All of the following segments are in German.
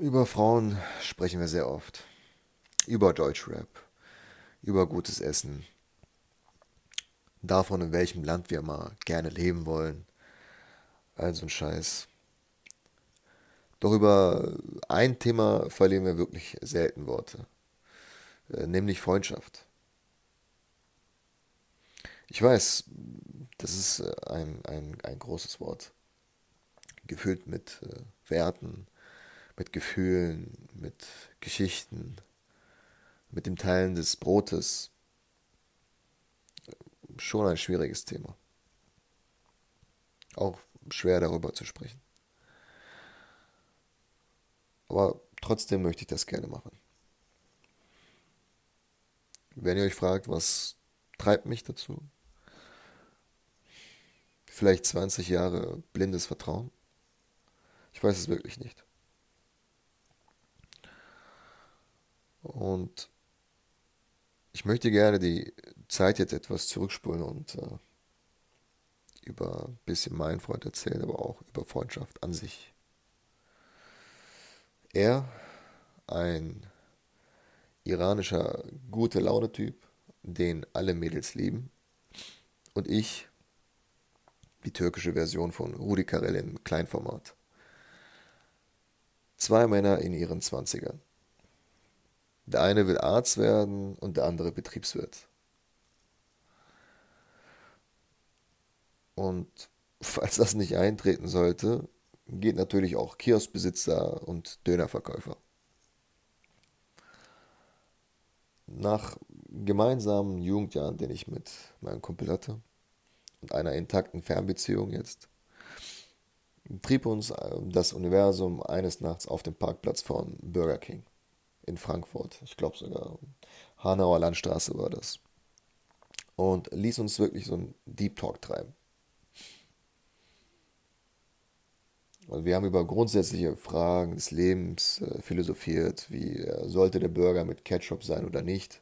über Frauen sprechen wir sehr oft. Über Deutschrap, über gutes Essen, davon, in welchem Land wir mal gerne leben wollen. Also ein Scheiß. Doch über ein Thema verlieren wir wirklich selten Worte, äh, nämlich Freundschaft. Ich weiß, das ist ein, ein, ein großes Wort, gefüllt mit äh, Werten, mit Gefühlen, mit Geschichten, mit dem Teilen des Brotes. Schon ein schwieriges Thema. Auch schwer darüber zu sprechen. Aber trotzdem möchte ich das gerne machen. Wenn ihr euch fragt, was treibt mich dazu? Vielleicht 20 Jahre blindes Vertrauen? Ich weiß es wirklich nicht. Und ich möchte gerne die Zeit jetzt etwas zurückspulen und äh, über ein bisschen meinen Freund erzählen, aber auch über Freundschaft an sich. Er, ein iranischer gute Laune-Typ, den alle Mädels lieben, und ich, die türkische Version von Rudi Carell in Kleinformat. Zwei Männer in ihren Zwanzigern. Der eine will Arzt werden und der andere Betriebswirt. Und falls das nicht eintreten sollte, geht natürlich auch Kioskbesitzer und Dönerverkäufer. Nach gemeinsamen Jugendjahren, den ich mit meinem Kumpel hatte, und einer intakten Fernbeziehung jetzt, trieb uns das Universum eines Nachts auf dem Parkplatz von Burger King in Frankfurt. Ich glaube sogar Hanauer Landstraße war das. Und ließ uns wirklich so einen Deep Talk treiben. Und wir haben über grundsätzliche Fragen des Lebens äh, philosophiert, wie äh, sollte der Burger mit Ketchup sein oder nicht.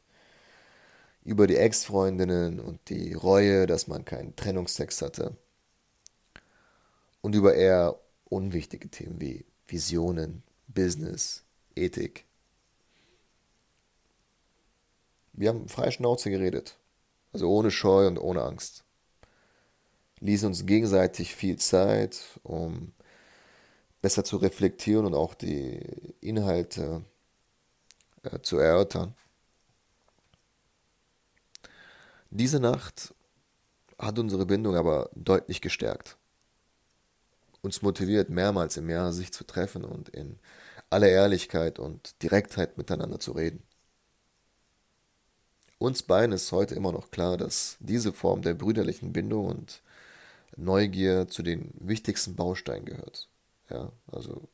Über die Ex-Freundinnen und die Reue, dass man keinen Trennungsex hatte. Und über eher unwichtige Themen wie Visionen, Business, Ethik. Wir haben frei Schnauze geredet. Also ohne Scheu und ohne Angst. Ließen uns gegenseitig viel Zeit, um besser zu reflektieren und auch die Inhalte äh, zu erörtern. Diese Nacht hat unsere Bindung aber deutlich gestärkt. Uns motiviert, mehrmals im Jahr sich zu treffen und in aller Ehrlichkeit und Direktheit miteinander zu reden. Uns beiden ist heute immer noch klar, dass diese Form der brüderlichen Bindung und Neugier zu den wichtigsten Bausteinen gehört. Ja, also,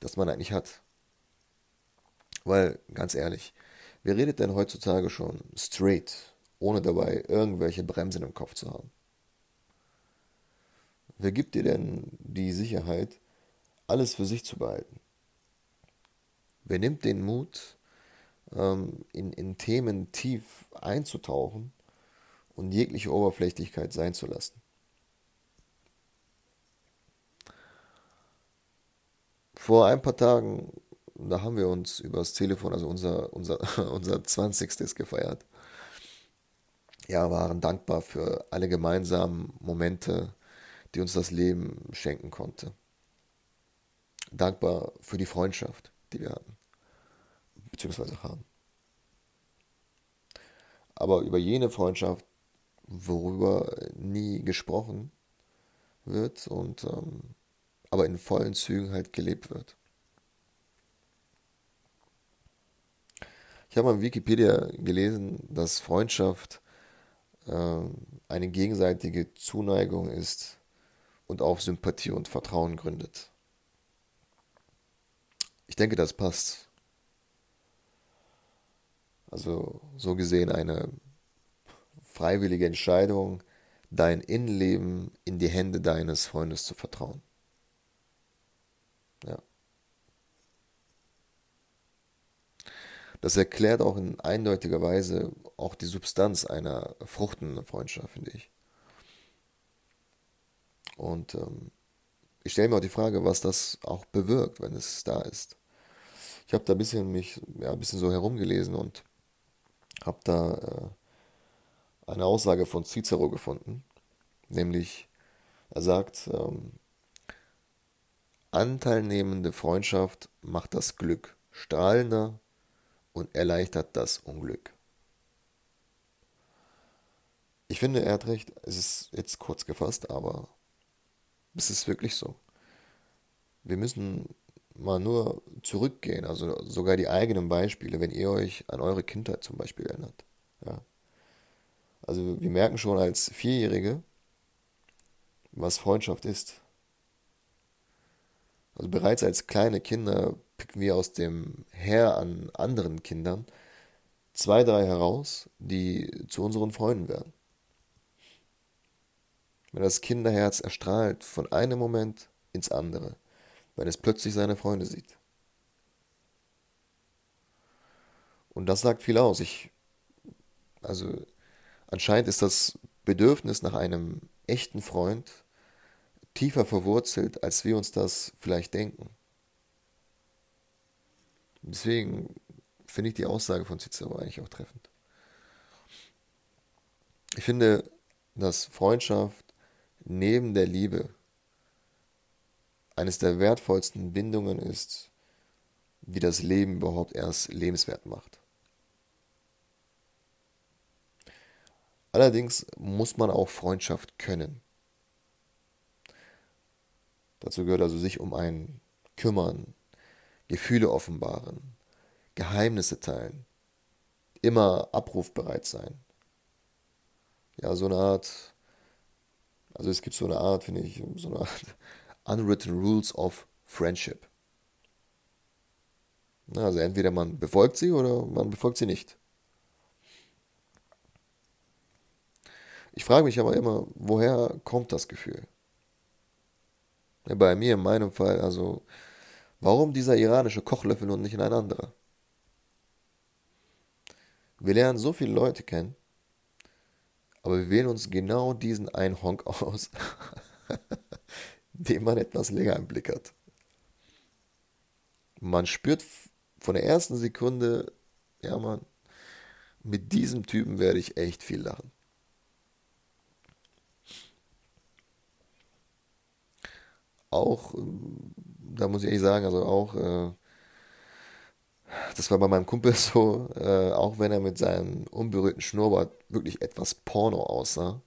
dass man eigentlich hat. Weil, ganz ehrlich, wer redet denn heutzutage schon straight, ohne dabei irgendwelche Bremsen im Kopf zu haben? Wer gibt dir denn die Sicherheit, alles für sich zu behalten? Wer nimmt den Mut, ähm, in, in Themen tief einzutauchen und jegliche Oberflächlichkeit sein zu lassen. Vor ein paar Tagen, da haben wir uns übers Telefon, also unser, unser, unser 20. gefeiert. Ja, waren dankbar für alle gemeinsamen Momente, die uns das Leben schenken konnte. Dankbar für die Freundschaft, die wir hatten beziehungsweise haben. Aber über jene Freundschaft, worüber nie gesprochen wird und ähm, aber in vollen Zügen halt gelebt wird. Ich habe in Wikipedia gelesen, dass Freundschaft äh, eine gegenseitige Zuneigung ist und auf Sympathie und Vertrauen gründet. Ich denke, das passt also so gesehen eine freiwillige Entscheidung, dein Innenleben in die Hände deines Freundes zu vertrauen. Ja. Das erklärt auch in eindeutiger Weise auch die Substanz einer fruchtenden Freundschaft, finde ich. Und ähm, ich stelle mir auch die Frage, was das auch bewirkt, wenn es da ist. Ich habe da ein bisschen mich, ja, ein bisschen so herumgelesen und habe da äh, eine Aussage von Cicero gefunden, nämlich er sagt, ähm, anteilnehmende Freundschaft macht das Glück strahlender und erleichtert das Unglück. Ich finde, er hat recht. Es ist jetzt kurz gefasst, aber es ist wirklich so. Wir müssen mal nur zurückgehen, also sogar die eigenen Beispiele, wenn ihr euch an eure Kindheit zum Beispiel erinnert. Ja. Also wir merken schon als Vierjährige, was Freundschaft ist. Also bereits als kleine Kinder picken wir aus dem Heer an anderen Kindern zwei, drei heraus, die zu unseren Freunden werden. Wenn das Kinderherz erstrahlt von einem Moment ins andere, wenn es plötzlich seine Freunde sieht. Und das sagt viel aus. Ich, also anscheinend ist das Bedürfnis nach einem echten Freund tiefer verwurzelt, als wir uns das vielleicht denken. Deswegen finde ich die Aussage von Cicero eigentlich auch treffend. Ich finde, dass Freundschaft neben der Liebe eines der wertvollsten Bindungen ist, die das Leben überhaupt erst lebenswert macht. Allerdings muss man auch Freundschaft können. Dazu gehört also sich um einen kümmern, Gefühle offenbaren, Geheimnisse teilen, immer abrufbereit sein. Ja, so eine Art, also es gibt so eine Art, finde ich, so eine Art Unwritten Rules of Friendship. Also entweder man befolgt sie oder man befolgt sie nicht. Ich frage mich aber immer, woher kommt das Gefühl? Ja, bei mir in meinem Fall, also warum dieser iranische Kochlöffel und nicht ein anderer? Wir lernen so viele Leute kennen, aber wir wählen uns genau diesen einen Honk aus, den man etwas länger im Blick hat. Man spürt von der ersten Sekunde, ja man, mit diesem Typen werde ich echt viel lachen. Auch, da muss ich ehrlich sagen, also auch, äh, das war bei meinem Kumpel so, äh, auch wenn er mit seinem unberührten Schnurrbart wirklich etwas Porno aussah,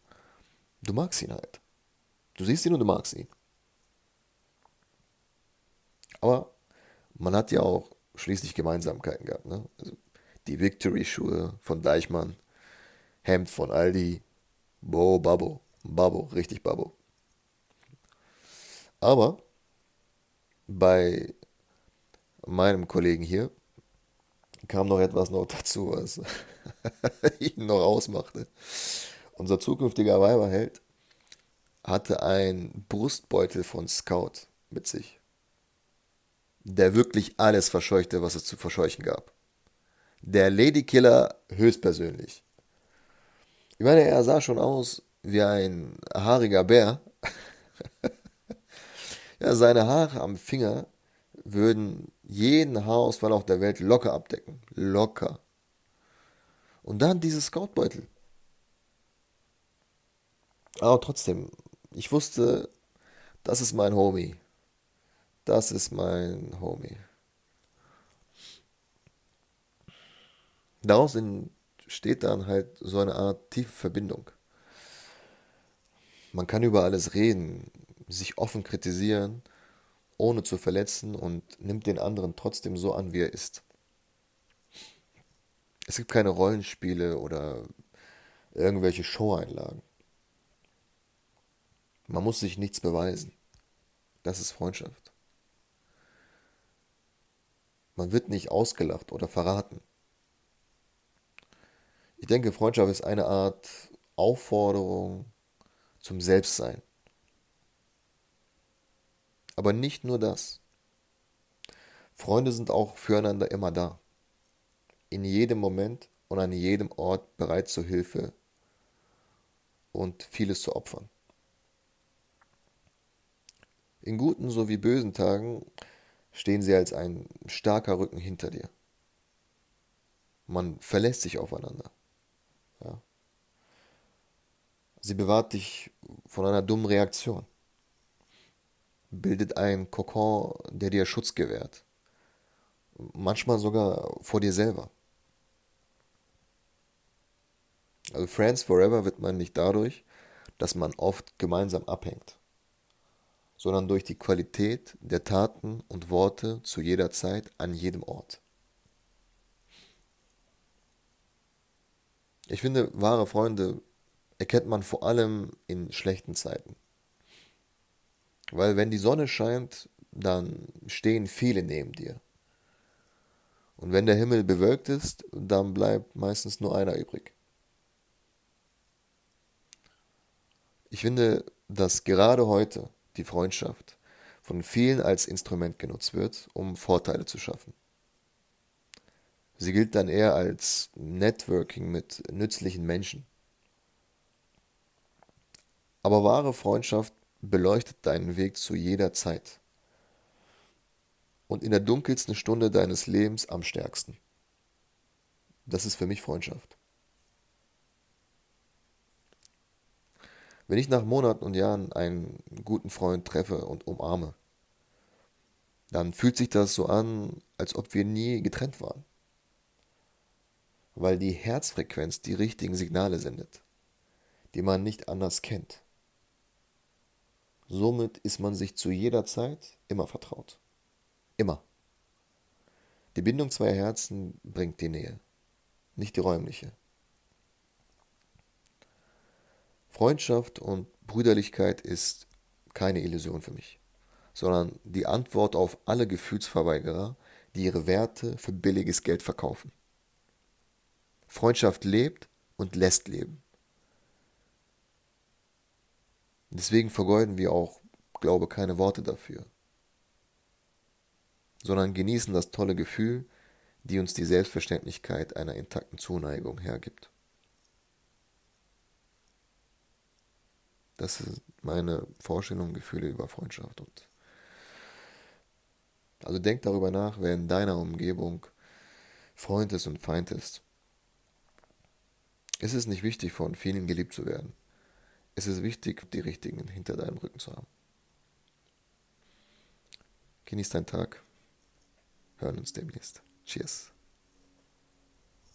du magst ihn halt. Du siehst ihn und du magst ihn. Aber man hat ja auch schließlich Gemeinsamkeiten gehabt. Ne? Also die Victory-Schuhe von Deichmann, Hemd von Aldi, Bo, Babbo, Babbo, richtig Babbo. Aber bei meinem Kollegen hier kam noch etwas noch dazu, was ihn noch ausmachte. Unser zukünftiger Weiberheld hatte einen Brustbeutel von Scout mit sich der wirklich alles verscheuchte, was es zu verscheuchen gab. Der Ladykiller höchstpersönlich. Ich meine, er sah schon aus wie ein haariger Bär. ja, seine Haare am Finger würden jeden Haarausfall auf der Welt locker abdecken. Locker. Und dann dieses Scoutbeutel. Aber trotzdem, ich wusste, das ist mein Homie. Das ist mein Homie. Daraus entsteht dann halt so eine Art tiefe Verbindung. Man kann über alles reden, sich offen kritisieren, ohne zu verletzen und nimmt den anderen trotzdem so an, wie er ist. Es gibt keine Rollenspiele oder irgendwelche Showeinlagen. Man muss sich nichts beweisen. Das ist Freundschaft. Man wird nicht ausgelacht oder verraten. Ich denke, Freundschaft ist eine Art Aufforderung zum Selbstsein. Aber nicht nur das. Freunde sind auch füreinander immer da. In jedem Moment und an jedem Ort bereit zur Hilfe und vieles zu opfern. In guten sowie bösen Tagen stehen sie als ein starker Rücken hinter dir. Man verlässt sich aufeinander. Ja. Sie bewahrt dich von einer dummen Reaktion, bildet einen Kokon, der dir Schutz gewährt, manchmal sogar vor dir selber. Also Friends Forever wird man nicht dadurch, dass man oft gemeinsam abhängt, sondern durch die Qualität der Taten und Worte zu jeder Zeit an jedem Ort. Ich finde, wahre Freunde erkennt man vor allem in schlechten Zeiten. Weil wenn die Sonne scheint, dann stehen viele neben dir. Und wenn der Himmel bewölkt ist, dann bleibt meistens nur einer übrig. Ich finde, dass gerade heute die Freundschaft von vielen als Instrument genutzt wird, um Vorteile zu schaffen. Sie gilt dann eher als Networking mit nützlichen Menschen. Aber wahre Freundschaft beleuchtet deinen Weg zu jeder Zeit und in der dunkelsten Stunde deines Lebens am stärksten. Das ist für mich Freundschaft. Wenn ich nach Monaten und Jahren einen guten Freund treffe und umarme, dann fühlt sich das so an, als ob wir nie getrennt waren weil die Herzfrequenz die richtigen Signale sendet, die man nicht anders kennt. Somit ist man sich zu jeder Zeit immer vertraut. Immer. Die Bindung zweier Herzen bringt die Nähe, nicht die räumliche. Freundschaft und Brüderlichkeit ist keine Illusion für mich, sondern die Antwort auf alle Gefühlsverweigerer, die ihre Werte für billiges Geld verkaufen. Freundschaft lebt und lässt leben. Deswegen vergeuden wir auch, glaube keine Worte dafür, sondern genießen das tolle Gefühl, die uns die Selbstverständlichkeit einer intakten Zuneigung hergibt. Das ist meine Vorstellung, Gefühle über Freundschaft und also denk darüber nach, wer in deiner Umgebung Freund ist und Feind ist. Es ist nicht wichtig, von vielen geliebt zu werden. Es ist wichtig, die Richtigen hinter deinem Rücken zu haben. Genieß deinen Tag. Hören uns demnächst. Cheers.